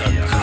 Yeah.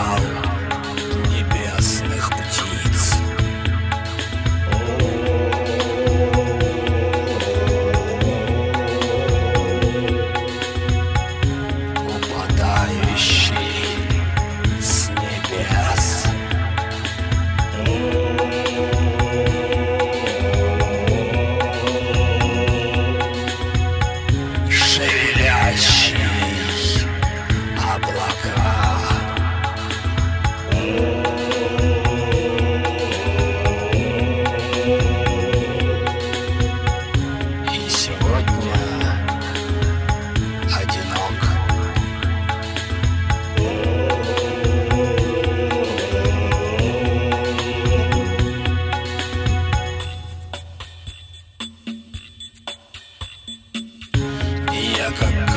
Я как